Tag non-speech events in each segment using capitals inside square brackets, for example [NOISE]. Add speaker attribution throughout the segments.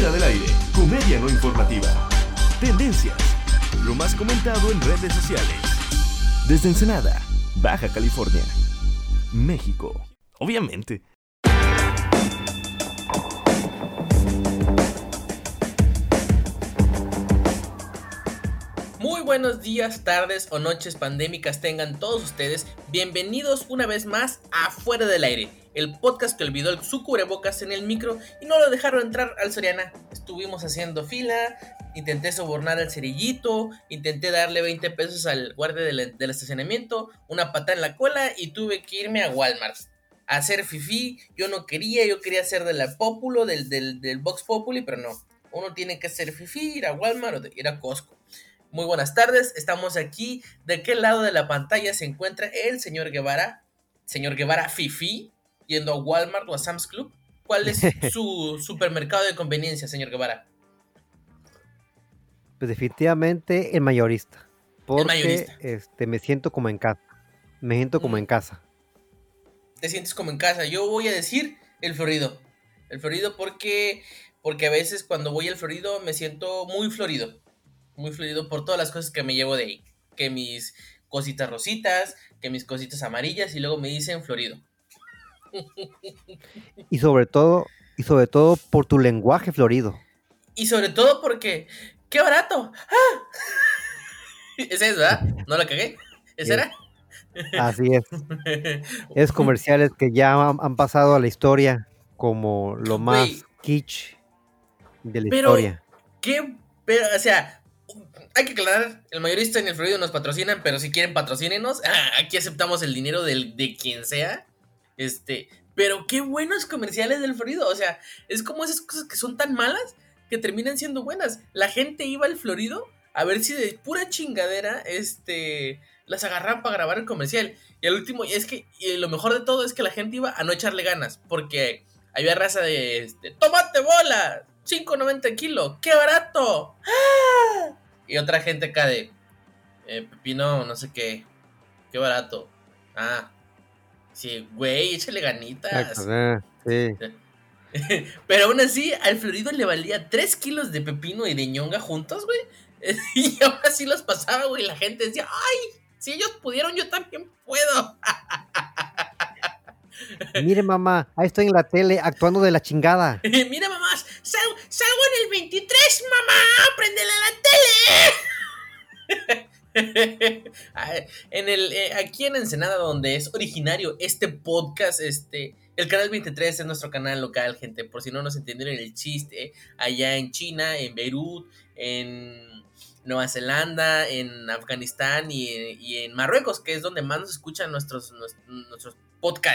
Speaker 1: Fuera del aire, comedia no informativa. Tendencias, lo más comentado en redes sociales. Desde Ensenada, Baja California, México. Obviamente.
Speaker 2: Muy buenos días, tardes o noches pandémicas tengan todos ustedes. Bienvenidos una vez más a Fuera del Aire, el podcast que olvidó su cubrebocas en el micro y no lo dejaron entrar al Soriana. Estuvimos haciendo fila, intenté sobornar al cerillito, intenté darle 20 pesos al guardia del, del estacionamiento, una patada en la cola y tuve que irme a Walmart a hacer fifi. Yo no quería, yo quería ser de la Populo, del, del, del Vox Populi, pero no. Uno tiene que hacer fifi, ir a Walmart o ir a Costco. Muy buenas tardes, estamos aquí. ¿De qué lado de la pantalla se encuentra el señor Guevara? Señor Guevara Fifi, yendo a Walmart o a Sam's Club. ¿Cuál es [LAUGHS] su supermercado de conveniencia, señor Guevara?
Speaker 3: Pues definitivamente el mayorista. Porque
Speaker 2: El mayorista.
Speaker 3: Este, me siento como en casa. Me siento como
Speaker 2: Mm.
Speaker 3: en casa.
Speaker 2: Te sientes como en casa. Yo voy a decir el Florido. El Florido porque, porque a veces cuando voy al Florido me siento muy florido. Muy florido por todas las cosas que me llevo de ahí. Que mis cositas rositas, que mis cositas amarillas y luego me dicen florido.
Speaker 3: Y sobre todo, y sobre todo por tu lenguaje florido.
Speaker 2: Y sobre todo porque, ¡qué barato! ¡Ah! Ese [LAUGHS] es, ¿verdad? ¿No la cagué? ¿Ese era?
Speaker 3: Así es. [LAUGHS] Es comerciales que ya han, han pasado a la historia como lo más kitsch de la
Speaker 2: Pero-
Speaker 3: historia.
Speaker 2: ¿Qué? Pero, o sea, hay que aclarar, el mayorista en el Florido nos patrocinan, pero si quieren patrocínenos, ah, [LAUGHS] aquí aceptamos el dinero del, de quien sea. Este, pero qué buenos comerciales del Florido, o sea, es como esas cosas que son tan malas que terminan siendo buenas. La gente iba al Florido a ver si de pura chingadera, este, las agarraban para grabar el comercial. Y al último, y es que y lo mejor de todo es que la gente iba a no echarle ganas, porque había raza de, este, ¡Tómate bola! 5.90 kilo, ¡qué barato! Y otra gente acá de, eh, Pepino, no sé qué, qué barato. Ah, sí, güey, échale ganitas.
Speaker 3: Exacto, ah, sí. [LAUGHS]
Speaker 2: Pero aún así, al Florido le valía 3 kilos de pepino y de ñonga juntos, güey. [LAUGHS] Y aún así los pasaba, güey. La gente decía, ¡ay! Si ellos pudieron, yo también puedo. [LAUGHS]
Speaker 3: Mire, mamá, ahí estoy en la tele actuando de la chingada.
Speaker 2: Mira, mamá, sal- salgo en el 23, mamá. Préndele a la tele. [LAUGHS] En el, eh, aquí en Ensenada, donde es originario este podcast, este, el canal 23 es nuestro canal local, gente. Por si no nos entendieron el chiste, allá en China, en Beirut, en Nueva Zelanda, en Afganistán y, y en Marruecos, que es donde más nos escuchan nuestros, nuestros, nuestros.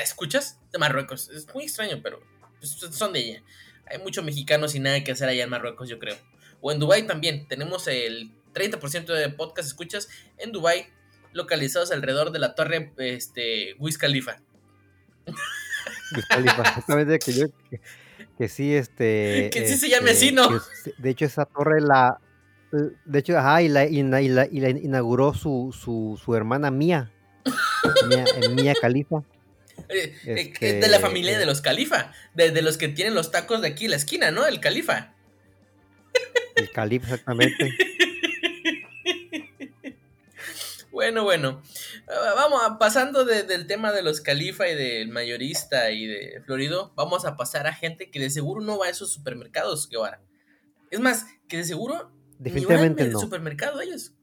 Speaker 2: ¿Escuchas? De Marruecos. Es muy extraño, pero pues, son de ella. Hay muchos mexicanos sin nada que hacer allá en Marruecos, yo creo. O en Dubai también. Tenemos el 30% de podcast escuchas en Dubai, localizados alrededor de la torre este, Wiz Khalifa.
Speaker 3: Wiz Khalifa, [LAUGHS] Exactamente, que yo, que, que sí, este.
Speaker 2: Que sí se
Speaker 3: este,
Speaker 2: llame así, ¿no?
Speaker 3: que de hecho, esa torre la. De hecho, ajá, y la, y la- y la- y la inauguró su, su, su hermana Mía. Mía, eh, Mía Khalifa.
Speaker 2: Eh, eh,
Speaker 3: Este,
Speaker 2: de la familia
Speaker 3: eh.
Speaker 2: de los Califa. De, de los que tienen los tacos de aquí en la esquina, ¿no? El Califa.
Speaker 3: El Khalifa, exactamente. [LAUGHS]
Speaker 2: Bueno, bueno. Ah, Vamos a- pasando de- del tema de los califa y del mayorista y de Florido, vamos a pasar a gente que de seguro no va a esos supermercados, Guevara. Es más, que de seguro
Speaker 3: Definitivamente
Speaker 2: ni van al
Speaker 3: no.
Speaker 2: supermercado ellos.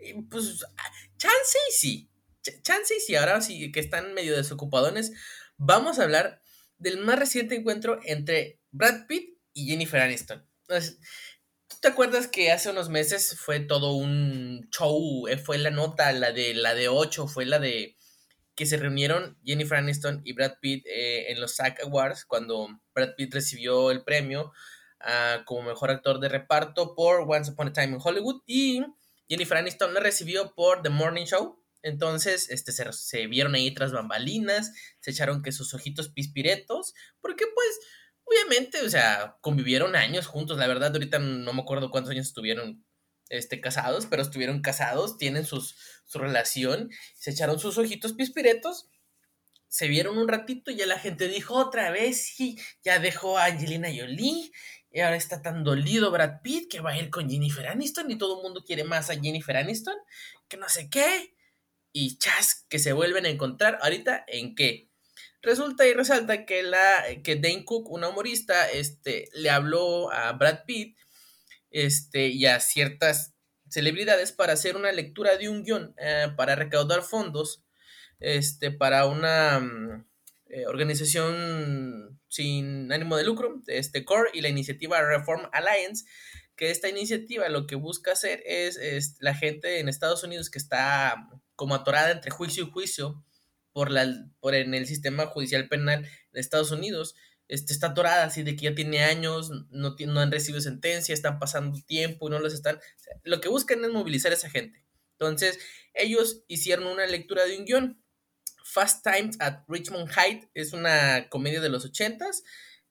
Speaker 2: Y, pues, ah, chance y sí. Ch- Chance y sí, ahora sí que están medio desocupadones. Vamos a hablar del más reciente encuentro entre Brad Pitt y Jennifer Aniston. Entonces, ¿Tú te acuerdas que hace unos meses fue todo un show? eh, Fue la nota, la de la de 8, fue la de que se reunieron Jennifer Aniston y Brad Pitt eh, en los SAG Awards cuando Brad Pitt recibió el premio como mejor actor de reparto por Once Upon a Time in Hollywood y Jennifer Aniston lo recibió por The Morning Show. Entonces, este, se, se vieron ahí tras bambalinas, se echaron que sus ojitos pispiretos, porque pues obviamente, o sea, convivieron años juntos, la verdad, ahorita no me acuerdo cuántos años estuvieron este, casados, pero estuvieron casados, tienen sus, su relación, se echaron sus ojitos pispiretos, se vieron un ratito y ya la gente dijo otra vez, sí, ya dejó a Angelina Jolie y ahora está tan dolido Brad Pitt que va a ir con Jennifer Aniston y todo el mundo quiere más a Jennifer Aniston, que no sé qué. Y chas, que se vuelven a encontrar ahorita en qué. Resulta y resalta que, la, que Dane Cook, una humorista, este, le habló a Brad Pitt este, y a ciertas celebridades para hacer una lectura de un guion eh, para recaudar fondos este, para una mm, eh, organización sin ánimo de lucro, este CORE y la iniciativa Reform Alliance, que esta iniciativa lo que busca hacer es, es la gente en Estados Unidos que está como atorada entre juicio y juicio por, la, por en el sistema judicial penal de Estados Unidos, este, está atorada así de que ya tiene años, no, no han recibido sentencia, están pasando tiempo y no los están... lo que buscan es movilizar a esa gente. Entonces, ellos hicieron una lectura de un guion. Fast Times at Richmond Heights es una comedia de los ochentas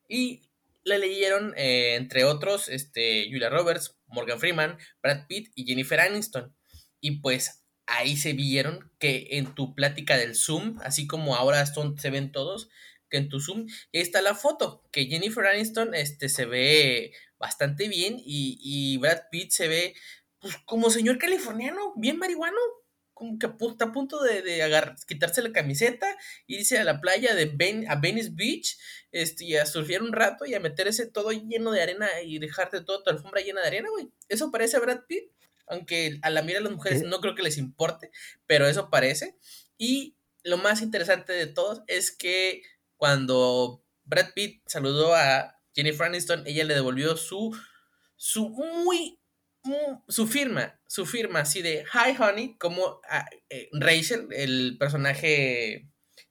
Speaker 2: y la leyeron, eh, entre otros, este, Julia Roberts, Morgan Freeman, Brad Pitt y Jennifer Aniston. Y pues ahí se vieron que en tu plática del Zoom, así como ahora son, se ven todos, que en tu Zoom está la foto, que Jennifer Aniston este, se ve bastante bien y, y Brad Pitt se ve pues, como señor californiano, bien marihuano, como que está a punto de, de quitarse la camiseta, irse a la playa de ben, a Venice Beach este, y a surfear un rato y a meterse todo lleno de arena y dejarte toda tu alfombra llena de arena, güey. Eso parece a Brad Pitt, aunque a la mira de las mujeres no creo que les importe, pero eso parece. Y lo más interesante de todos es que cuando Brad Pitt saludó a Jennifer Aniston, ella le devolvió su, su muy, su firma, su firma así de Hi Honey, como a, eh, Rachel, el personaje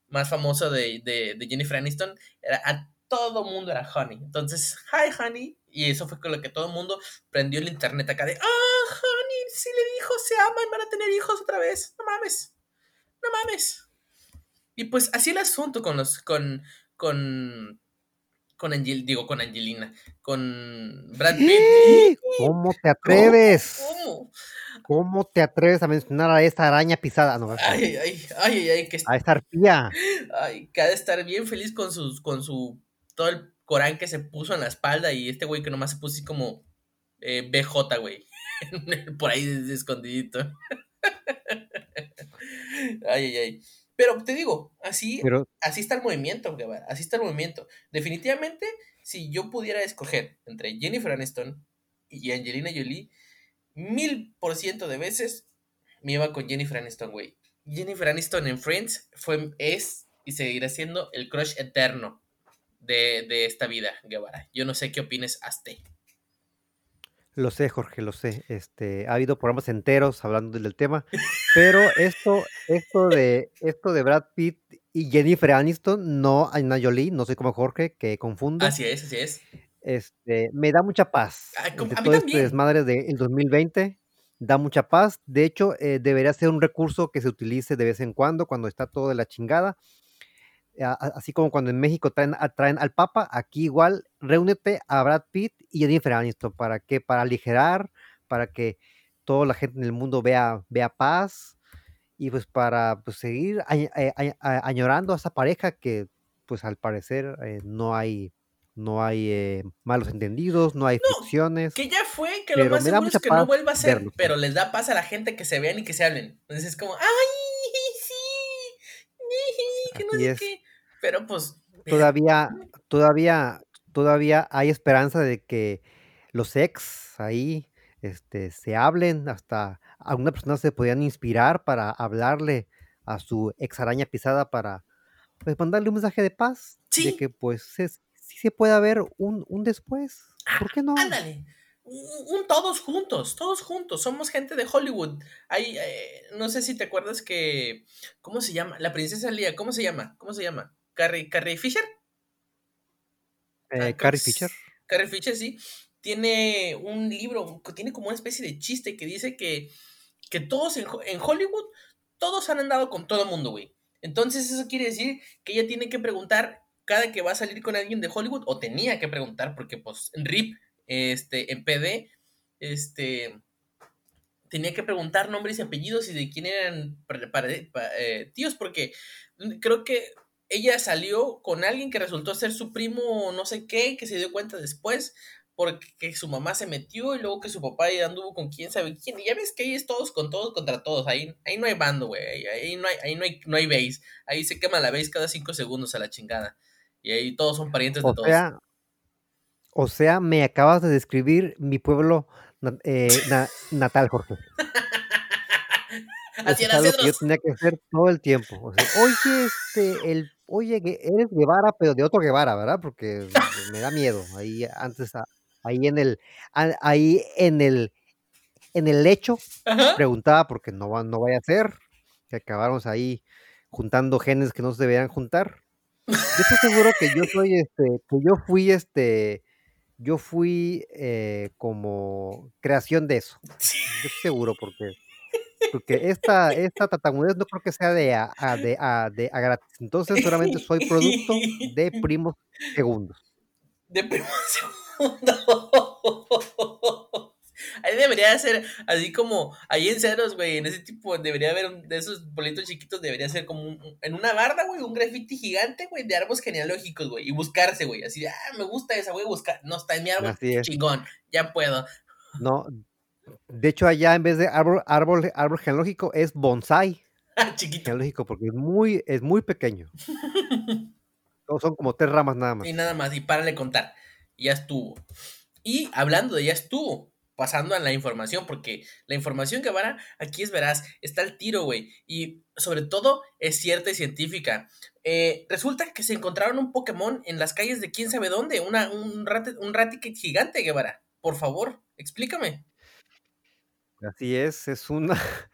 Speaker 2: más famoso de, de, Jennifer Aniston, era, a todo mundo era Honey. Entonces, Hi Honey, y eso fue con lo que todo el mundo prendió el internet acá de, ah, si le dijo se aman, van a tener hijos otra vez. No mames, no mames. Y pues así el asunto con los, con, con, con Angel, digo, con Angelina, con Brad Pitt.
Speaker 3: ¿Cómo te atreves? ¿Cómo? ¿Cómo te atreves a mencionar a esta araña pisada? No,
Speaker 2: ay, ay, ay, ay, que
Speaker 3: a esta arpía.
Speaker 2: Ay, que ha de estar bien feliz con sus, con su, todo el Corán que se puso en la espalda y este güey que nomás se puso así como eh, BJ, güey. [LAUGHS] Por ahí escondidito. [LAUGHS] ay, ay, ay. Pero te digo, así, así está el movimiento, así está el movimiento. Definitivamente, si yo pudiera escoger entre Jennifer Aniston y Angelina Jolie, mil por ciento de veces me iba con Jennifer Aniston, güey. Jennifer Aniston en Friends fue, es y seguirá siendo el crush eterno de, de esta vida, Guevara. Yo no sé qué opines hasta.
Speaker 3: Lo sé, Jorge, lo sé. Este, ha habido programas enteros hablando del tema, pero esto, esto de, esto de Brad Pitt y Jennifer Aniston, no Anna Jolie, no soy como Jorge, que confundo.
Speaker 2: Así es, así es.
Speaker 3: Este, me da mucha paz.
Speaker 2: a mí
Speaker 3: todo este desmadre del 2020 da mucha paz. De hecho, eh, debería ser un recurso que se utilice de vez en cuando, cuando está todo de la chingada así como cuando en México traen, traen al Papa, aquí igual, reúnete a Brad Pitt y a Jennifer Aniston, ¿para qué? Para aligerar, para que toda la gente en el mundo vea, vea paz y pues para pues, seguir eh, añorando a esa pareja que pues al parecer eh, no hay no hay eh, malos entendidos, no hay no,
Speaker 2: Que ya fue, que lo más seguro es que no vuelva a ser, pero les da paz a la gente que se vean y que se hablen. Entonces es como, ¡ay! [LAUGHS] Sí, que no sé qué. Pero pues.
Speaker 3: Todavía, todavía, todavía hay esperanza de que los ex ahí este, se hablen, hasta algunas personas se podían inspirar para hablarle a su ex araña pisada para pues, mandarle un mensaje de paz.
Speaker 2: Sí.
Speaker 3: De que pues sí se puede haber un, un después. ¿Por qué no?
Speaker 2: Ándale. Un, todos juntos, todos juntos, somos gente de Hollywood. Hay, eh, no sé si te acuerdas que, ¿cómo se llama? La princesa Lía, ¿cómo se llama? ¿Cómo se llama? Carrie, Carrie Fisher.
Speaker 3: Eh, ah, Carrie Fisher.
Speaker 2: Carrie Fisher, sí. Tiene un libro, tiene como una especie de chiste que dice que, que todos en, Hollywood, todos han andado con todo el mundo, güey. Entonces eso quiere decir que ella tiene que preguntar cada que va a salir con alguien de Hollywood, o tenía que preguntar, porque pues en RIP, este, en PD, este, tenía que preguntar nombres y apellidos y de quién eran para, eh, tíos, porque creo que ella salió con alguien que resultó ser su primo no sé qué, que se dio cuenta después porque su mamá se metió y luego que su papá ya anduvo con quién sabe quién. Y ya ves que ahí es todos con todos contra todos. Ahí, ahí no hay bando, güey. Ahí, no hay, ahí no hay, no hay base. Ahí se quema la base cada cinco segundos a la chingada. Y ahí todos son parientes de todos.
Speaker 3: O sea, me acabas de describir mi pueblo eh, natal, Jorge. [LAUGHS] Así era yo tenía que hacer todo el tiempo. oye, este, el, oye, eres Guevara, pero de otro Guevara, ¿verdad? Porque me da miedo. Ahí antes, ahí en el, ahí en el, en el lecho, preguntaba porque no, no vaya a ser que acabáramos ahí juntando genes que no se deberían juntar. Yo estoy seguro que yo soy, este, que yo fui, este, yo fui eh, como creación de eso. [LAUGHS] Yo estoy seguro porque porque esta, esta tatamudez no creo que sea de a, de, a, de a gratis. Entonces, solamente soy producto de [LAUGHS] primos segundos.
Speaker 2: De primos [LAUGHS] segundos. Ahí debería ser, así como ahí en ceros, güey, en ese tipo, debería haber un, de esos bolitos chiquitos, debería ser como un, en una barda, güey, un graffiti gigante, güey, de árboles genealógicos, güey, y buscarse, güey, así de, ah, me gusta esa, voy a buscar, no, está en mi árbol, chingón, ya puedo.
Speaker 3: No, de hecho, allá en vez de árbol, árbol, árbol genealógico es bonsai.
Speaker 2: Chiquito.
Speaker 3: Genealógico, porque es muy, es muy pequeño. [LAUGHS] son como tres ramas nada más.
Speaker 2: Y nada más, y párale contar. Ya estuvo. Y hablando de ya estuvo, pasando a la información, porque la información que van aquí es verás, está el tiro, güey. Y sobre todo es cierta y científica. Eh, resulta que se encontraron un Pokémon en las calles de quién sabe dónde, una, un, rat, un gigante, Guevara. Por favor, explícame.
Speaker 3: Así es, es una, [LAUGHS]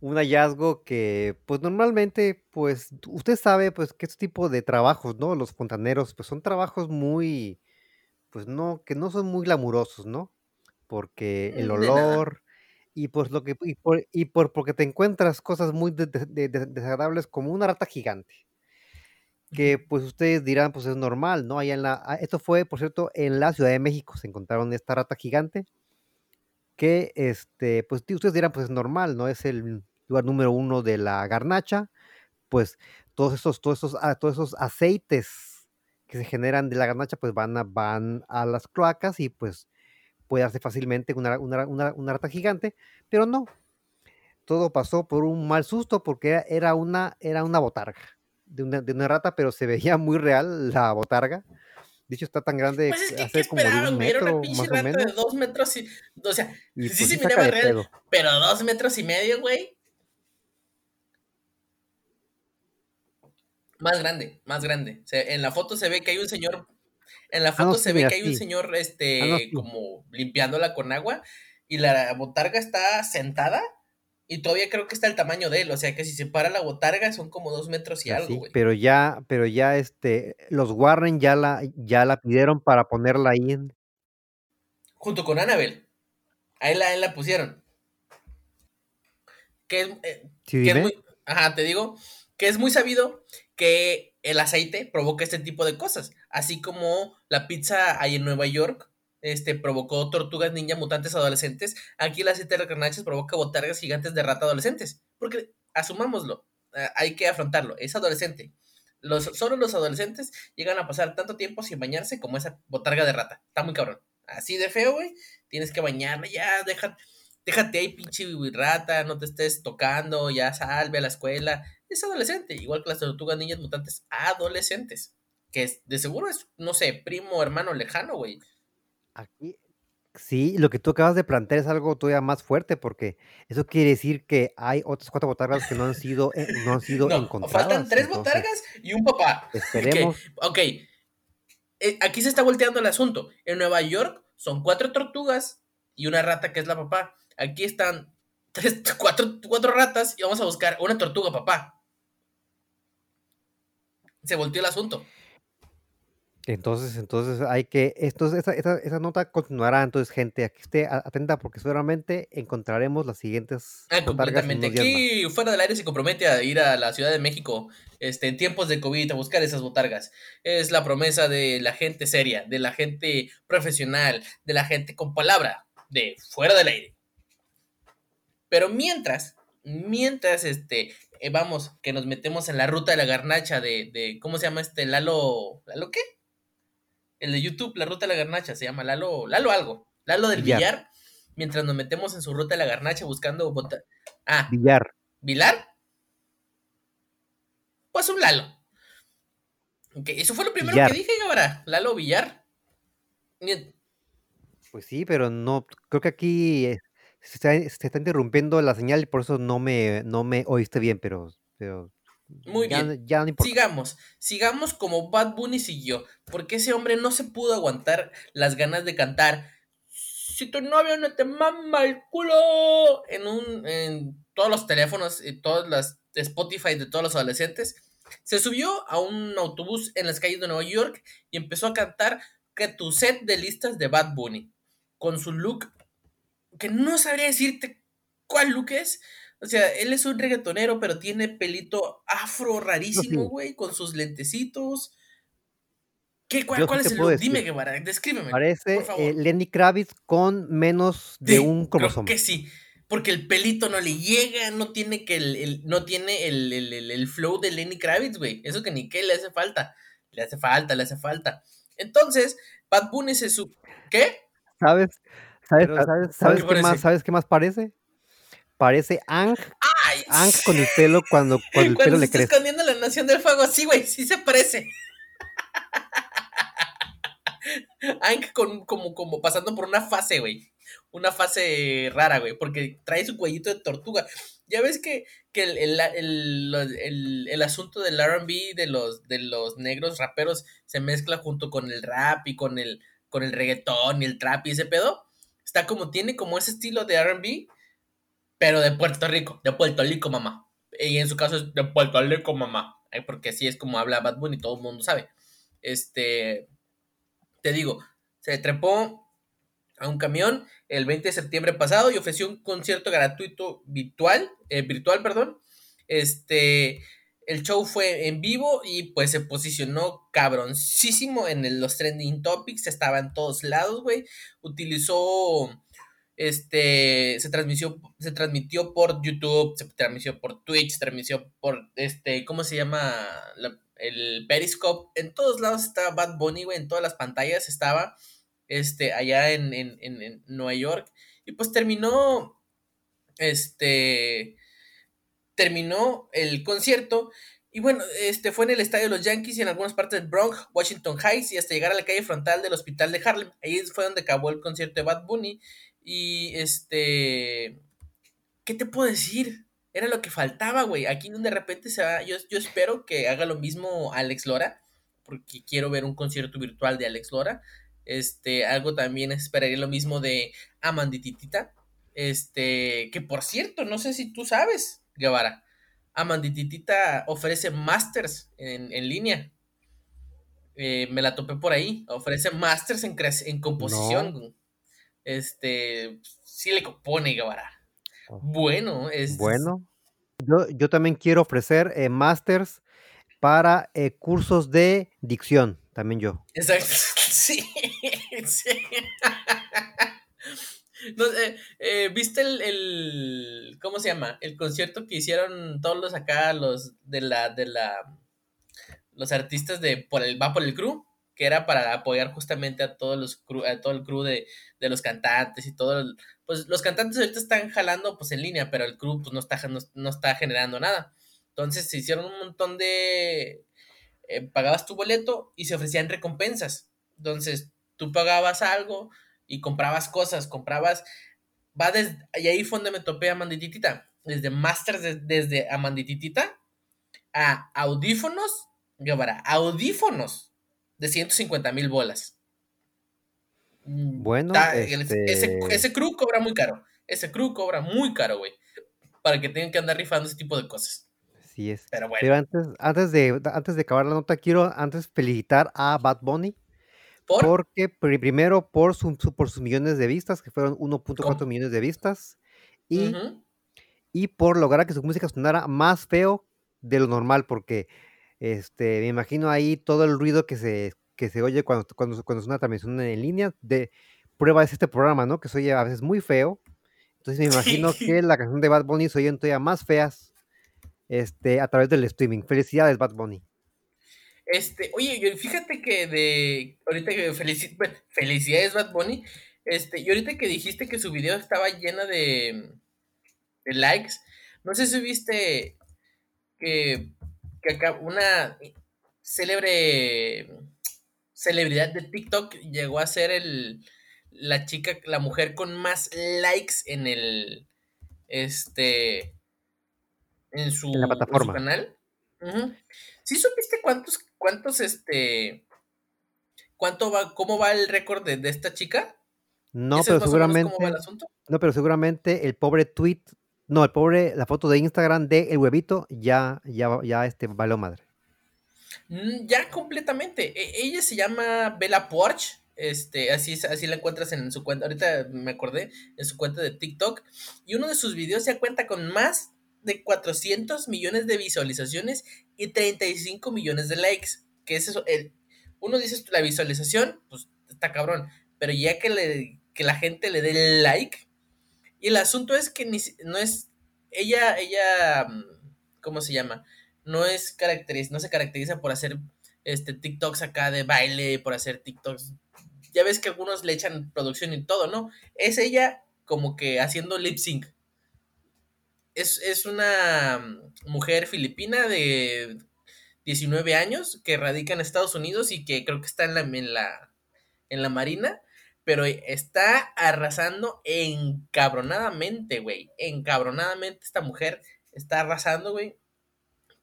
Speaker 3: un hallazgo que, pues normalmente, pues usted sabe, pues que este tipo de trabajos, ¿no? Los fontaneros, pues son trabajos muy, pues no, que no son muy glamurosos, ¿no? Porque el mm, olor y pues lo que, y por, y por porque te encuentras cosas muy desagradables como una rata gigante, que pues ustedes dirán, pues es normal, ¿no? Allá en la, ah, esto fue, por cierto, en la Ciudad de México, se encontraron esta rata gigante que este, pues ustedes dirán, pues es normal, ¿no? Es el lugar número uno de la garnacha, pues todos esos, todos esos, ah, todos esos aceites que se generan de la garnacha, pues van a, van a las cloacas y pues puede hacer fácilmente una, una, una, rata gigante, pero no. Todo pasó por un mal susto porque era una, era una botarga de una rata, pero se veía muy real la botarga dicho está tan grande,
Speaker 2: pues es que, hace como un metro, era una pinche rata de dos metros y, o sea, sí se miraba real, pero dos metros y medio, güey. Más grande, más grande. en la foto se ve que hay un señor, en la ah, foto se ve que hay un señor, este, ah, como limpiándola con agua y la botarga está sentada y todavía creo que está el tamaño de él, o sea que si se para la botarga son como dos metros y algo, güey.
Speaker 3: Pero ya, pero ya este, los Warren ya la, ya la pidieron para ponerla ahí en...
Speaker 2: Junto con Annabel. Ahí la, la pusieron. Que, es, eh, que es muy, ajá, te digo, que es muy sabido que el aceite provoca este tipo de cosas. Así como la pizza ahí en Nueva York este, provocó tortugas ninja mutantes adolescentes, aquí la aceite de carnachas provoca botargas gigantes de rata adolescentes. Porque, asumámoslo, eh, hay que afrontarlo, es adolescente. Los, solo los adolescentes llegan a pasar tanto tiempo sin bañarse como esa botarga de rata. Está muy cabrón. Así de feo, güey. Tienes que bañarla, ya, deja, déjate ahí, pinche rata, no te estés tocando, ya salve a la escuela. Es adolescente, igual que las tortugas niñas mutantes adolescentes. Que de seguro es, no sé, primo, hermano lejano, güey.
Speaker 3: Aquí, sí, lo que tú acabas de plantear es algo todavía más fuerte, porque eso quiere decir que hay otras cuatro botargas que no han sido, eh, no han sido encontradas.
Speaker 2: Faltan tres botargas y un papá.
Speaker 3: Esperemos.
Speaker 2: Ok, eh, aquí se está volteando el asunto. En Nueva York son cuatro tortugas y una rata que es la papá. Aquí están tres, [LAUGHS] cuatro, cuatro ratas y vamos a buscar una tortuga papá. Se volteó el asunto.
Speaker 3: Entonces, entonces hay que, entonces esa, esa, nota continuará, entonces gente, aquí esté atenta porque seguramente encontraremos las siguientes.
Speaker 2: Ah, completamente. Aquí fuera del aire se compromete a ir a la Ciudad de México este, en tiempos de COVID a buscar esas botargas. Es la promesa de la gente seria, de la gente profesional, de la gente con palabra, de fuera del aire. Pero mientras, mientras este, eh, vamos, que nos metemos en la ruta de la garnacha de, de, ¿cómo se llama este? Lalo, ¿Lalo qué? El de YouTube, la ruta de la garnacha, se llama Lalo, Lalo algo, Lalo del billar, mientras nos metemos en su ruta de la garnacha buscando bota... Ah.
Speaker 3: Billar.
Speaker 2: ¿Vilar? Pues un Lalo. eso fue lo primero que dije ahora, Lalo Villar.
Speaker 3: Pues sí, pero no, creo que aquí eh, se está, interrumpiendo la señal y por eso no me, no me oíste bien, pero, pero
Speaker 2: muy bien. sigamos, sigamos como Bad Bunny siguió, porque ese hombre no se pudo aguantar las ganas de cantar. Si tu novio no te mama el culo en un en todos los teléfonos y todas las Spotify de todos los adolescentes, se subió a un autobús en las calles de Nueva York y empezó a cantar que tu set de listas de Bad Bunny con su look, que no sabría decirte cuál look es. O sea, él es un reggaetonero, pero tiene pelito afro rarísimo, güey, con sus lentecitos. ¿Qué, ¿Cuál, es el look? Dime, Guevara, descríbeme.
Speaker 3: Parece eh, Lenny Kravitz con menos de un cromosoma.
Speaker 2: Creo que sí, porque el pelito no le llega, no tiene que el, no tiene el, el, flow de Lenny Kravitz, güey. Eso que ni qué le hace falta. Le hace falta, le hace falta. Entonces, Bad Bunny se su... ¿Qué?
Speaker 3: ¿Sabes? ¿Sabes, ¿sabes, qué, más, ¿sabes qué más parece? Parece Ang. Ang con el pelo cuando, [LAUGHS] cuando el pelo le crece.
Speaker 2: escondiendo la nación del fuego, sí, güey, sí se parece. [LAUGHS] Ang con, como, como pasando por una fase, güey. Una fase rara, güey, porque trae su cuellito de tortuga. Ya ves que, que el, el, el, el, asunto del RB de los, de los negros raperos se mezcla junto con el rap y con el, con el reggaetón y el trap y ese pedo, está como, tiene como ese estilo de RB, pero de Puerto Rico, de Puerto Rico, mamá. Y en su caso es de Puerto Rico, mamá. Porque así es como habla Bad Bunny, todo el mundo sabe. Este, te digo, se trepó a un camión el 20 de septiembre pasado y ofreció un concierto gratuito virtual, eh, virtual, perdón. Este, el show fue en vivo y pues se posicionó cabroncísimo en los trending topics, estaba en todos lados, güey. Utilizó este se transmitió se transmitió por YouTube, se transmitió por Twitch, se transmitió por este ¿cómo se llama? el Periscope, en todos lados estaba Bad Bunny, güey, en todas las pantallas estaba este allá en, en, en Nueva York y pues terminó este terminó el concierto y bueno, este fue en el estadio de los Yankees y en algunas partes del Bronx, Washington Heights y hasta llegar a la calle frontal del hospital de Harlem. Ahí fue donde acabó el concierto de Bad Bunny. Y este, ¿qué te puedo decir? Era lo que faltaba, güey. Aquí donde de repente se va, yo, yo espero que haga lo mismo Alex Lora, porque quiero ver un concierto virtual de Alex Lora. Este, algo también esperaría lo mismo de Amandititita. Este, que por cierto, no sé si tú sabes, Guevara. Amandititita ofrece masters en, línea. Eh, me la topé por ahí. Ofrece masters en, en composición. Este, sí le compone, Guevara. Oh. Bueno, es.
Speaker 3: Bueno. Yo, yo también quiero ofrecer eh, masters para eh, cursos de dicción, también yo.
Speaker 2: Exacto. [LAUGHS] Sí, [LAUGHS] sí. [LAUGHS] No, eh, eh, ¿Viste el, ¿Cómo se llama? El concierto que hicieron todos los acá, los de la. de la. Los artistas de por el Va por el Crew, que era para apoyar justamente a todos los a todo el crew de, los cantantes y todo. pues los cantantes ahorita están jalando pues en línea, pero el crew pues no está, no, está generando nada. Entonces se hicieron un montón de. Eh, pagabas tu boleto y se ofrecían recompensas. Entonces tú pagabas algo y comprabas cosas, comprabas, va desde, y ahí fue donde me topé a Mandititita, desde Masters, desde a Mandititita, a audífonos, audífonos de 150 mil bolas.
Speaker 3: Mm, bueno,
Speaker 2: este ese, ese crew cobra muy caro, ese crew cobra muy caro, güey, para que tengan que andar rifando ese tipo de cosas.
Speaker 3: Sí es. Pero bueno. antes, antes, de, antes de acabar la nota, quiero antes felicitar a Bad Bunny porque primero por, su, por sus millones de vistas, que fueron 1.4 millones de vistas, y, y por lograr que su música sonara más feo de lo normal, porque este, me imagino ahí todo el ruido que se, que se oye cuando, cuando, cuando es una transmisión en línea, de prueba es este programa, ¿no? Que se oye a veces muy feo. Entonces me imagino que [LAUGHS] la canción de Bad Bunny se oye todavía más feas este, a través del streaming. Felicidades, Bad Bunny.
Speaker 2: Este, oye, fíjate que de. Ahorita que felicidades, Bad Bunny. Este, y ahorita que dijiste que su video estaba llena de, de likes, no sé si viste que, que acá una célebre celebridad de TikTok llegó a ser el, la chica, la mujer con más likes en el, este, en su,
Speaker 3: plataforma.
Speaker 2: canal. ¿Sí supiste cuántos, cuántos, este, cuánto va, cómo va el récord de, esta chica?
Speaker 3: No, pero seguramente, no, pero seguramente el pobre tweet, no, el pobre, la foto de Instagram de el huevito ya, ya, ya, este, valió madre.
Speaker 2: Mm, ya completamente. E, ella se llama Bella Porsche. Este, así, así la encuentras en su cuenta. Ahorita me acordé en su cuenta de TikTok. Y uno de sus videos ya cuenta con más de 400 millones de visualizaciones y 35 millones de likes. Que es eso? El, uno dice la visualización, pues está cabrón. Pero ya que, le, que la gente le dé like. Y el asunto es que no es. Ella, ella. Mm, ¿Cómo se llama? No es caracteriz, no se caracteriza por hacer este TikToks acá de baile, por hacer TikToks. Ya ves que algunos le echan producción y todo, ¿no? Es ella como que haciendo lip sync es, una mujer filipina de 19 años que radica en Estados Unidos y que creo que está en la, en la, en la Marina, pero está arrasando encabronadamente, güey. Encabronadamente esta mujer está arrasando, güey.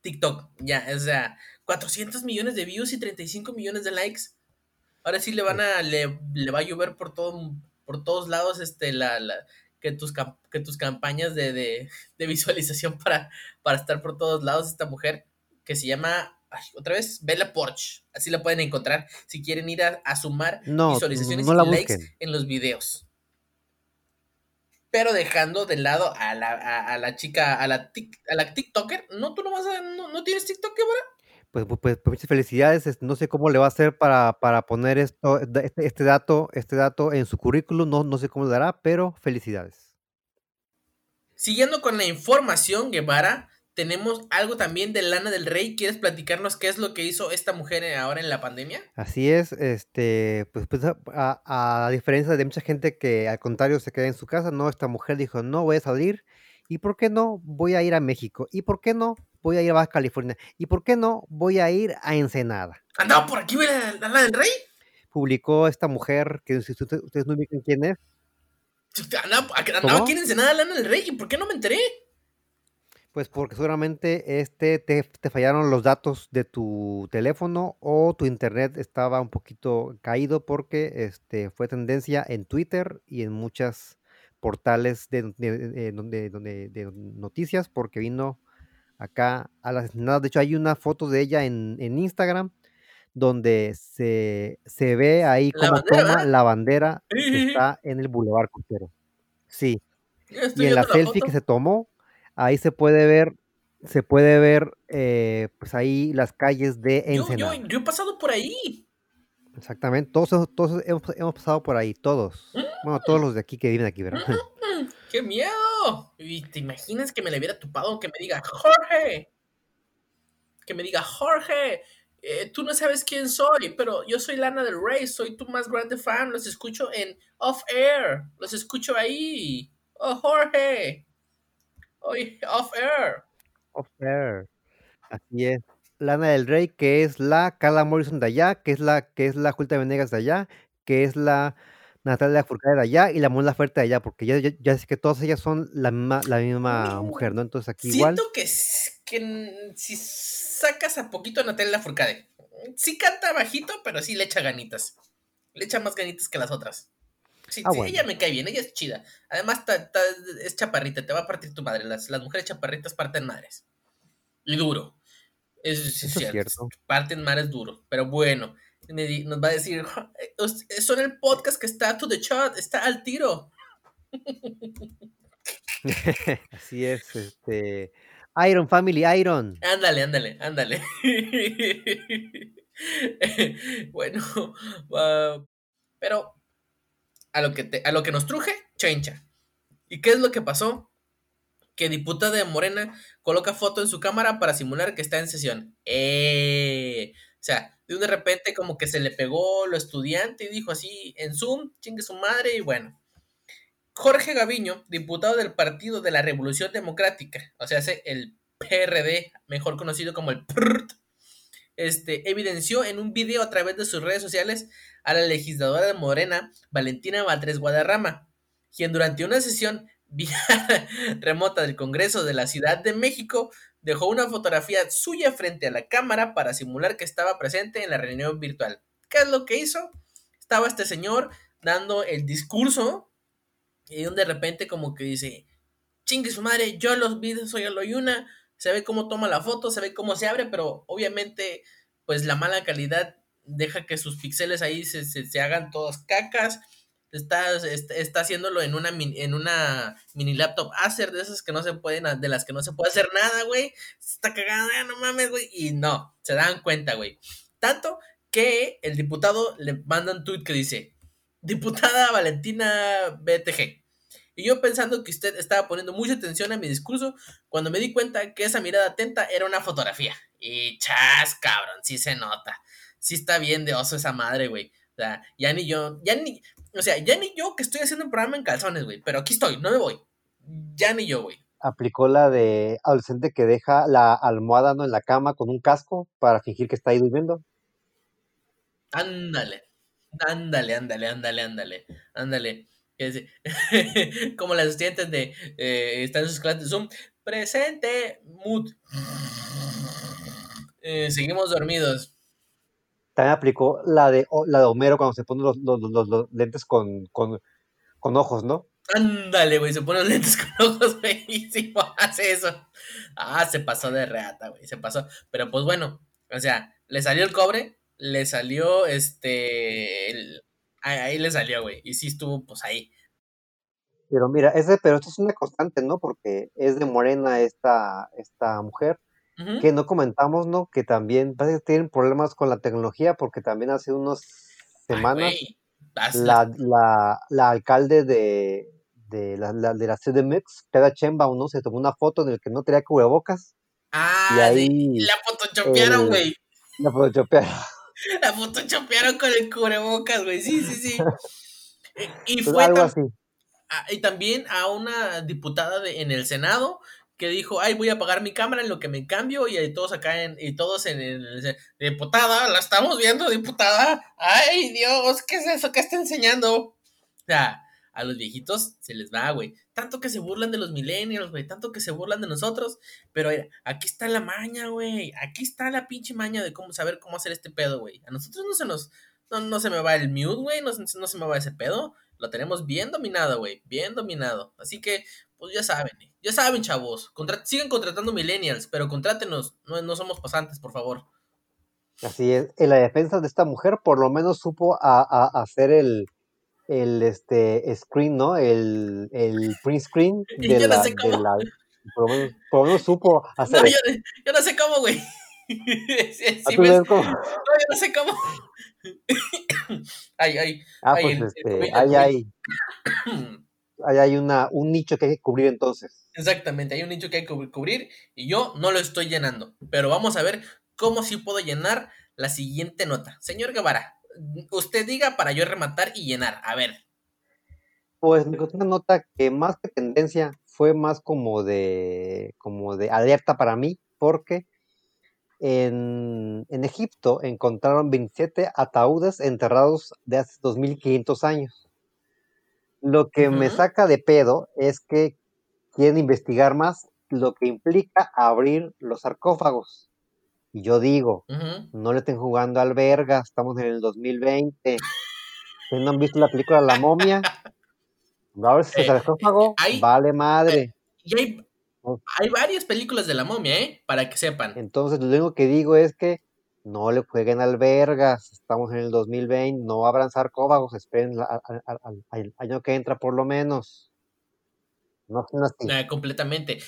Speaker 2: TikTok, ya, o sea, 400 millones de views y 35 millones de likes. Ahora sí le van a, le, le va a llover por todo, por todos lados, este, la, la que tus, que tus campañas de, visualización para, para estar por todos lados. Esta mujer que se llama, otra vez, Bella Porsche. Así la pueden encontrar si quieren ir a, sumar visualizaciones y likes en los videos. Pero dejando de lado a la, a, la chica, a la, a la TikToker. No, tú no vas a, no, tienes TikTok, ahora.
Speaker 3: Pues, pues, pues, muchas felicidades. No sé cómo le va a hacer para, para poner esto, este, este, dato, este dato en su currículum. No, no sé cómo le dará, pero felicidades.
Speaker 2: Siguiendo con la información, Guevara, tenemos algo también de Lana del Rey. ¿Quieres platicarnos qué es lo que hizo esta mujer ahora en la pandemia?
Speaker 3: Así es, este, pues, pues a, a diferencia de mucha gente que al contrario se queda en su casa, no, esta mujer dijo, no voy a salir. ¿Y por qué no? Voy a ir a México. ¿Y por qué no? voy a ir a Baja California. ¿Y por qué no? Voy a ir a Ensenada.
Speaker 2: ¿Andaba por aquí la, la del rey?
Speaker 3: Publicó esta mujer, que si ustedes, no ubican quién es.
Speaker 2: Andaba, andaba aquí en Ensenada Lana del Rey, ¿y por qué no me enteré?
Speaker 3: Pues porque seguramente este te, te, fallaron los datos de tu teléfono o tu internet estaba un poquito caído porque este fue tendencia en Twitter y en muchas portales de, de, de noticias porque vino acá a las De hecho, hay una foto de ella en, Instagram donde se, ve ahí como toma la bandera que está en el Boulevard Costero. Sí. Y en la selfie que se tomó, ahí se puede ver, se puede ver, eh, pues ahí las calles de Ensenada.
Speaker 2: Yo, he pasado por ahí.
Speaker 3: Exactamente, todos, todos hemos, hemos, pasado por ahí, todos. Bueno, todos los de aquí que viven aquí, ¿verdad? [LAUGHS]
Speaker 2: ¡Qué miedo! ¿Y te imaginas que me le hubiera topado que me diga, Jorge? Que me diga, Jorge, eh, tú no sabes quién soy, pero yo soy Lana del Rey, soy tu más grande fan, los escucho en Off Air, los escucho ahí. Oh, Jorge. Off Air.
Speaker 3: Off Air. Así es. Lana del Rey, que es la Carla Morrison de allá, que es la que es la Julta Venegas de allá, que es la Natalia Furcade de allá y la Mona Fuerte de allá, porque ya, ya, sé que todas ellas son la misma, la misma mujer, ¿no? Entonces aquí
Speaker 2: Siento que, que si sacas a poquito a Natalia Furcade, sí canta bajito, pero sí le echa ganitas. Le echa más ganitas que las otras. Sí, ah, ella me cae bien, ella es chida. Además, es chaparrita, te va a partir tu madre. Las, las mujeres chaparritas parten madres. Y duro. Eso, es cierto. Parten madres duro. Pero bueno nos va a decir, eh, son el podcast que está to the chat, está al tiro. [LAUGHS]
Speaker 3: Así es, este Iron Family, Iron.
Speaker 2: Ándale, ándale, ándale. [LAUGHS] bueno, [LAUGHS] pero a lo que a lo que nos truje, chencha. ¿Y qué es lo que pasó? que diputada de Morena coloca foto en su cámara para simular que está en sesión. Eh, o sea, de repente como que se le pegó lo estudiante y dijo así en Zoom, chingue su madre y bueno. Jorge Gaviño, diputado del Partido de la Revolución Democrática, o sea, el PRD, mejor conocido como el PRT, este, evidenció en un video a través de sus redes sociales a la legisladora de Morena, Valentina Valdres Guadarrama, quien durante una sesión [LAUGHS] remota del Congreso de la Ciudad de México dejó una fotografía suya frente a la cámara para simular que estaba presente en la reunión virtual. ¿Qué es lo que hizo? Estaba este señor dando el discurso y de repente como que dice, chingue su madre, yo los vi, soy Aloyuna, se ve cómo toma la foto, se ve cómo se abre, pero obviamente pues la mala calidad deja que sus píxeles ahí se, se, hagan todas cacas. Está, está, haciéndolo en una, en una mini laptop Acer de esas que no se pueden, de las que no se puede hacer nada, güey. Está cagada, no mames, güey. Y no, se dan cuenta, güey. Tanto que el diputado le manda un tweet que dice, diputada Valentina BTG, y yo pensando que usted estaba poniendo mucha atención a mi discurso, cuando me di cuenta que esa mirada atenta era una fotografía. Y chas, cabrón, sí se nota. Sí está bien de oso esa madre, güey. O sea, ya ni yo, ya ni, o sea, ya ni yo que estoy haciendo un programa en calzones, güey. Pero aquí estoy, no me voy. Ya ni yo, güey.
Speaker 3: Aplicó la de adolescente que deja la almohada ¿no? en la cama con un casco para fingir que está ahí durmiendo.
Speaker 2: Ándale, ándale, ándale, ándale, ándale, ándale. [LAUGHS] como las estudiantes de eh, están en sus clases de Zoom, presente, mood. Eh, seguimos dormidos.
Speaker 3: También aplicó la de, la de Homero cuando se pone los, los, lentes con, con, con, ojos, ¿no?
Speaker 2: Ándale, güey, se pone los lentes con ojos, [LAUGHS] güey, sí, hace eso. Ah, se pasó de reata, güey, se pasó. Pero pues bueno, o sea, le salió el cobre, le salió este, el, ahí, le salió, güey. Y sí estuvo, pues ahí.
Speaker 3: Pero mira, ese, pero esto es una constante, ¿no? Porque es de morena esta, esta mujer, que no comentamos, ¿no? Que también parece que tienen problemas con la tecnología, porque también hace unas semanas la, la, la, alcalde de, de la, de la CDMX, Cada Chemba, ¿no? Se tomó una foto en el que no tenía cubrebocas.
Speaker 2: Ah, y ahí, la photoshopearon, güey.
Speaker 3: La photoshopearon. [LAUGHS]
Speaker 2: La photoshopearon con el cubrebocas, güey. Sí, sí, sí. y
Speaker 3: pues fue algo así.
Speaker 2: y también a una diputada de, en el Senado que dijo, ay, voy a apagar mi cámara en lo que me cambio y todos acá en, y todos en el, diputada, la estamos viendo, diputada, ay, Dios, ¿qué es eso que está enseñando? O sea, a los viejitos se les va, güey. Tanto que se burlan de los millennials, güey. Tanto que se burlan de nosotros. Pero aquí está la maña, güey. Aquí está la pinche maña de cómo saber cómo hacer este pedo, güey. A nosotros no se nos. No, se me va el mute, güey. No, no, se me va ese pedo. Lo tenemos bien dominado, güey. Bien dominado. Así que, pues ya saben. Ya saben, chavos. sigan contratando millennials, pero contrátenos. No, no somos pasantes, por favor.
Speaker 3: Así es. En la defensa de esta mujer, por lo menos supo a hacer el el este screen, ¿no? El, el print screen [LAUGHS] de la, de la, por, lo menos, supo [LAUGHS] hacer.
Speaker 2: No, yo, yo, no sé cómo, güey. [LAUGHS] sí, sí, cómo? No, yo no sé cómo. ay, ay.
Speaker 3: Ah, pues este, ahí hay. Ahí hay una, un nicho que hay que cubrir entonces.
Speaker 2: Exactamente, hay un nicho que hay que cubrir y yo no lo estoy llenando. Pero vamos a ver cómo sí puedo llenar la siguiente nota. Señor Guevara, usted diga para yo rematar y llenar. A ver.
Speaker 3: Pues me una nota que más que tendencia fue más como de como de alerta para mí, porque en, Egipto encontraron 27 ataúdes enterrados de hace 2500 años. Lo que me saca de pedo es que quieren investigar más lo que implica abrir los sarcófagos. Y yo digo, no le estén jugando al verga, estamos en el 2020. ¿No han visto la película La momia? A ver si se sarcófago, vale madre.
Speaker 2: y hay, hay varias películas de la momia, ¿eh? Para que sepan.
Speaker 3: Entonces, lo único que digo es que no le jueguen al vergas, estamos en el 2020, no abran sarcófagos, esperen al año que entra por lo menos. No, no
Speaker 2: así. completamente.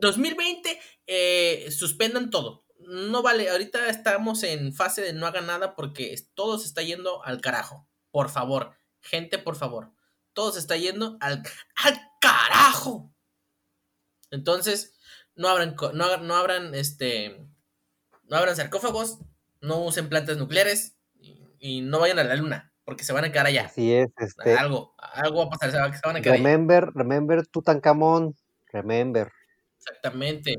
Speaker 2: 2020, eh, suspendan todo no vale, ahorita estamos en fase de no haga nada porque todo se está yendo al carajo. Por favor, gente, por favor. Todo se está yendo al, al carajo. Entonces, no abran, no, no abran, este, no abran sarcófagos, no usen plantas nucleares y, no vayan a la luna, porque se van a quedar allá.
Speaker 3: Así es, este.
Speaker 2: Algo, algo va a pasar, se van a quedar
Speaker 3: Remember, remember Tutankamón, remember.
Speaker 2: Exactamente.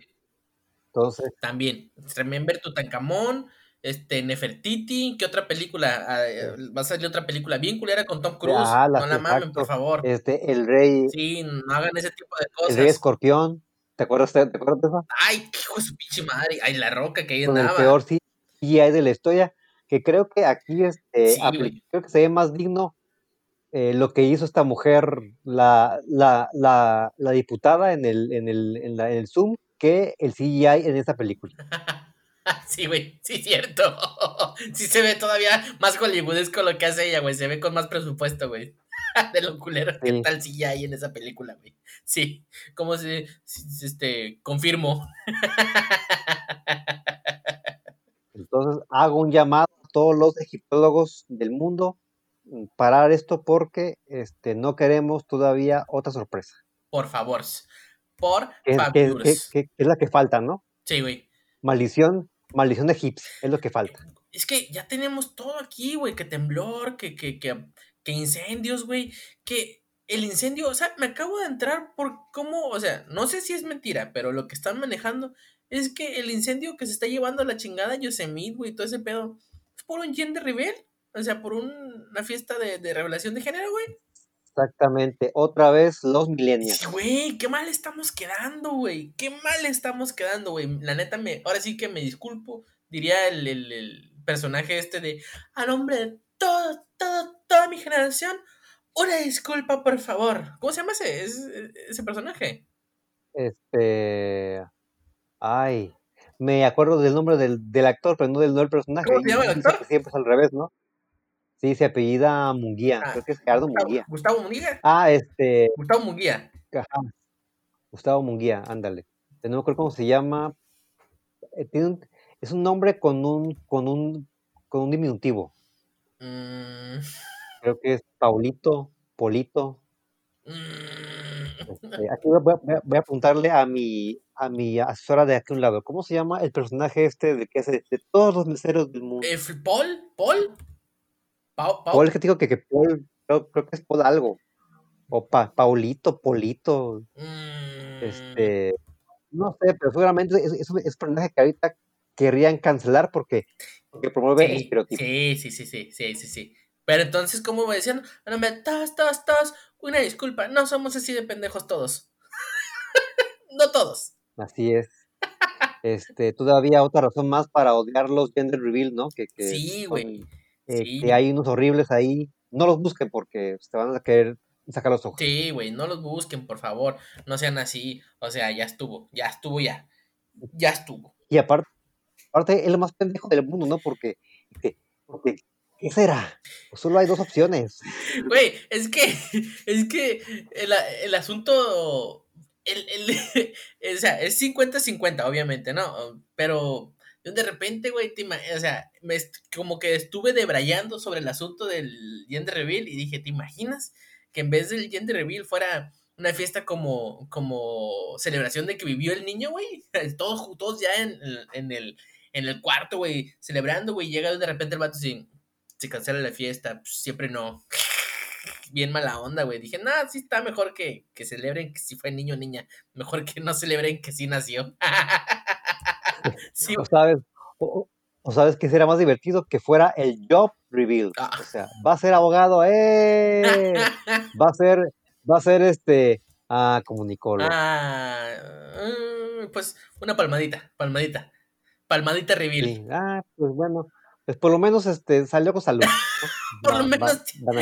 Speaker 3: Entonces.
Speaker 2: También, remember Tutankamón, este, Nefertiti, ¿qué otra película? Ah, eh, va a salir otra película bien culera con Tom Cruise. no la mamen, por favor.
Speaker 3: Este, el rey.
Speaker 2: Sí, no hagan ese tipo de cosas.
Speaker 3: El rey escorpión. ¿Te acuerdas, te, acuerdas de eso?
Speaker 2: Ay, qué hijo de su pinche madre. Ay, la roca que ahí
Speaker 3: con
Speaker 2: andaba.
Speaker 3: El peor sí, hay de la historia. Que creo que aquí este, creo que se ve más digno eh, lo que hizo esta mujer, la, la, la, la diputada en el, en, el, en, la, en el Zoom, que el CGI en esta película. [LAUGHS]
Speaker 2: Sí, güey, sí, cierto. [LAUGHS] Sí se ve todavía más hollywoodesco lo que hace ella, güey. Se ve con más presupuesto, güey. [LAUGHS] De lo culero que tal si hay en esa película, güey. Sí, como se, este, confirmo.
Speaker 3: Entonces hago un llamado a todos los egiptólogos del mundo parar esto porque este, no queremos todavía otra sorpresa.
Speaker 2: Por favor. Por
Speaker 3: favor. es la que falta, ¿no?
Speaker 2: Sí, güey.
Speaker 3: Maldición Maldición egipcia, es lo que falta.
Speaker 2: Es que ya tenemos todo aquí, güey, que temblor, que, que, que, que incendios, güey, que el incendio, o sea, me acabo de entrar por cómo, o sea, no sé si es mentira, pero lo que están manejando es que el incendio que se está llevando a la chingada Yosemite, güey, todo ese pedo, es por un gender reveal, o sea, por una fiesta de, de revelación de género, güey.
Speaker 3: Exactamente, otra vez los millennials.
Speaker 2: güey, qué mal estamos quedando, güey. Qué mal estamos quedando, güey. La neta, me, ahora sí que me disculpo. Diría el, personaje este de, a nombre de todo, todo, toda mi generación, una disculpa, por favor. ¿Cómo se llama ese, ese, personaje?
Speaker 3: Este. Ay, me acuerdo del nombre del, actor, pero no del, del personaje.
Speaker 2: ¿Cómo se llama el actor?
Speaker 3: Siempre es al revés, ¿no? Sí, se apellida Munguía. Ah, creo que es Gerardo Munguía.
Speaker 2: ¿Gustavo Munguía?
Speaker 3: Ah, este.
Speaker 2: Gustavo Munguía.
Speaker 3: Ajá. Gustavo Munguía, ándale. No me acuerdo cómo se llama. Eh, es un nombre con un, con un, con un diminutivo.
Speaker 2: Mm.
Speaker 3: Creo que es Paulito, Polito. Mm. Este, aquí voy a, apuntarle a mi, a mi asesora de aquí a un lado. ¿Cómo se llama el personaje este de que hace de todos los meseros del mundo?
Speaker 2: Eh, ¿Paul? ¿Paul?
Speaker 3: Paul, es que digo que, que Paul, creo, que es Paul algo. O Paulito, Polito.
Speaker 2: Mm.
Speaker 3: Este. No sé, pero seguramente es, es, un personaje que ahorita querrían cancelar porque, porque promueve
Speaker 2: el estereotipo. Sí, sí, sí, sí, sí, sí, sí. Pero entonces, ¿cómo voy diciendo? No me tos, tos, tos. Una disculpa, no somos así de pendejos todos. [LAUGHS] no todos.
Speaker 3: Así es. Este, todavía otra razón más para odiar los gender reveal, ¿no? Que, que
Speaker 2: sí, güey.
Speaker 3: Eh, que hay unos horribles ahí. No los busquen porque te van a querer sacar los ojos.
Speaker 2: Sí, güey, no los busquen, por favor. No sean así. O sea, ya estuvo, ya estuvo ya. Ya estuvo.
Speaker 3: Y aparte, aparte es lo más pendejo del mundo, ¿no? Porque, porque ¿qué será? Pues solo hay dos opciones. [LAUGHS]
Speaker 2: Güey, es que, [LAUGHS] es que el, el asunto, el, el, [LAUGHS] o sea, es 50-50, obviamente, ¿no? Pero de repente, güey, o sea, me, como que estuve debrayando sobre el asunto del gender reveal y dije, ¿te imaginas que en vez del gender reveal fuera una fiesta como, como celebración de que vivió el niño, güey? [LAUGHS] Todos, todos ya en, en, el, en el cuarto, güey, celebrando, güey, llega de repente el vato y se cancela la fiesta, pues siempre no. [LAUGHS] Bien mala onda, güey. Dije, nada, sí está mejor que, que celebren que si fue niño o niña. Mejor que no celebren que sí nació. [LAUGHS] [LAUGHS]
Speaker 3: o sabes, o, sabes que será más divertido que fuera el job reveal. Ah. O sea, va a ser abogado, ¡eh! [LAUGHS] va a ser, va a ser este ah, comunicólogo.
Speaker 2: Ah, mm, pues una palmadita, palmadita. Palmadita reveal.
Speaker 3: Ah, pues bueno, pues por lo menos este salió con salud. [LAUGHS]
Speaker 2: por lo menos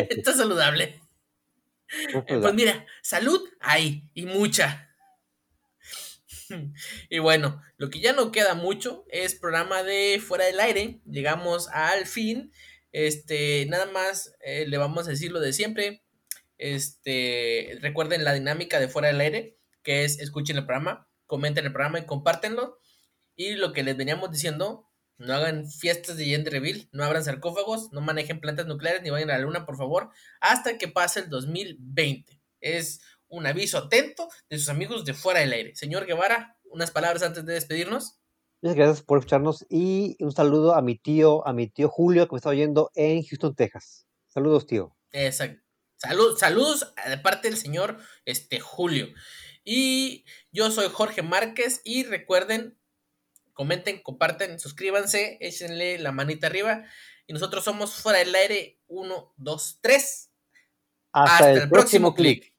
Speaker 2: está saludable. Pues mira, salud hay y mucha. [LAUGHS] y bueno, lo que ya no queda mucho es programa de fuera del aire. Llegamos al fin. Este, nada más eh, le vamos a decir lo de siempre. Este, recuerden la dinámica de fuera del aire, que es escuchen el programa, comenten el programa y compártenlo. Y lo que les veníamos diciendo, no hagan fiestas de gender reveal, no abran sarcófagos, no manejen plantas nucleares ni vayan a la luna, por favor, hasta que pase el 2020. Es un aviso atento de sus amigos de fuera del aire. Señor Guevara, unas palabras antes de despedirnos.
Speaker 3: Muchas gracias por escucharnos y un saludo a mi tío, a mi tío Julio que me está oyendo en Houston, Texas. Saludos, tío.
Speaker 2: Exacto. Salud, saludos de parte del señor este, Julio. Y yo soy Jorge Márquez y recuerden, comenten, comparten, suscríbanse, échenle la manita arriba. Y nosotros somos fuera del aire 1, 2, 3. Hasta, el, próximo, clic.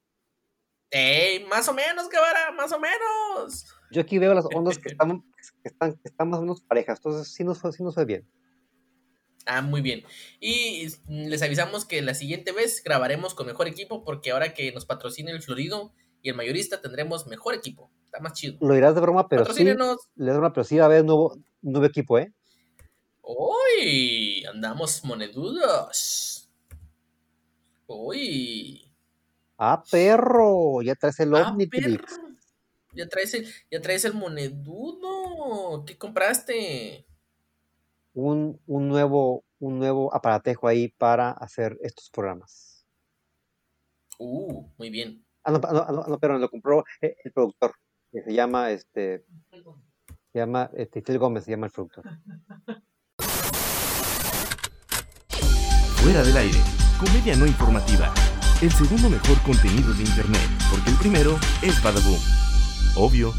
Speaker 2: Más o menos, Guevara, más o menos.
Speaker 3: Yo aquí veo las ondas que [LAUGHS] están, que están, que están más o menos parejas, entonces sí nos, sí nos fue bien.
Speaker 2: Ah, muy bien. Y les avisamos que la siguiente vez grabaremos con mejor equipo porque ahora que nos patrocina el Florido y el mayorista tendremos mejor equipo. Está más chido.
Speaker 3: Lo dirás de broma, pero sí. Le broma, pero sí va a haber nuevo, nuevo equipo, ¿eh?
Speaker 2: ¡Uy! Andamos monedudos. ¡Uy!
Speaker 3: ¡Ah, perro! Ya traes el
Speaker 2: ah, Ya traes el, ya traes el monedudo. ¿Qué compraste?
Speaker 3: un, un, nuevo, un nuevo aparatejo ahí para hacer estos programas.
Speaker 2: Uh, muy bien.
Speaker 3: Ah, no, no, no, pero lo compró eh, el productor, que se llama, este, se llama, este, Gómez se llama el productor.
Speaker 1: Fuera del aire, comedia no informativa. El segundo mejor contenido de internet, porque el primero es Badaboom. Obvio.